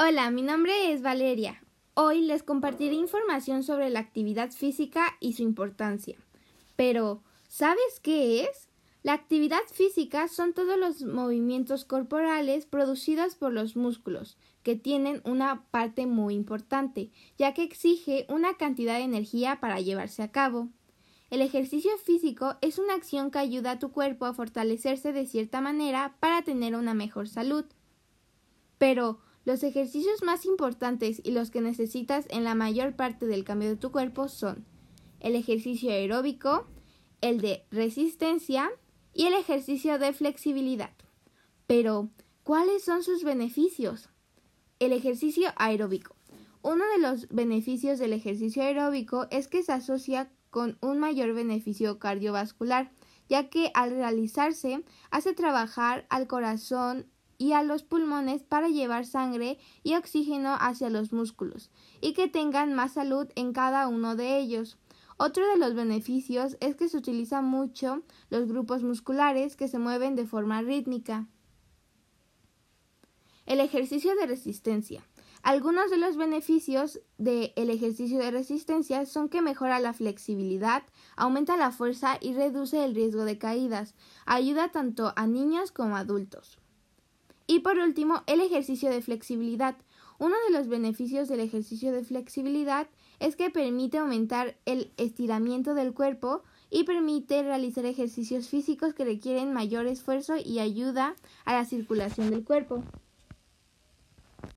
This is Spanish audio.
Hola, mi nombre es Valeria. Hoy les compartiré información sobre la actividad física y su importancia. Pero, ¿sabes qué es? La actividad física son todos los movimientos corporales producidos por los músculos, que tienen una parte muy importante, ya que exige una cantidad de energía para llevarse a cabo. El ejercicio físico es una acción que ayuda a tu cuerpo a fortalecerse de cierta manera para tener una mejor salud. Pero, los ejercicios más importantes y los que necesitas en la mayor parte del cambio de tu cuerpo son el ejercicio aeróbico, el de resistencia y el ejercicio de flexibilidad. Pero, ¿cuáles son sus beneficios? El ejercicio aeróbico. Uno de los beneficios del ejercicio aeróbico es que se asocia con un mayor beneficio cardiovascular, ya que al realizarse hace trabajar al corazón y a los pulmones para llevar sangre y oxígeno hacia los músculos y que tengan más salud en cada uno de ellos. Otro de los beneficios es que se utilizan mucho los grupos musculares que se mueven de forma rítmica. El ejercicio de resistencia. Algunos de los beneficios del ejercicio de resistencia son que mejora la flexibilidad, aumenta la fuerza y reduce el riesgo de caídas. Ayuda tanto a niños como a adultos. Y por último, el ejercicio de flexibilidad. Uno de los beneficios del ejercicio de flexibilidad es que permite aumentar el estiramiento del cuerpo y permite realizar ejercicios físicos que requieren mayor esfuerzo y ayuda a la circulación del cuerpo.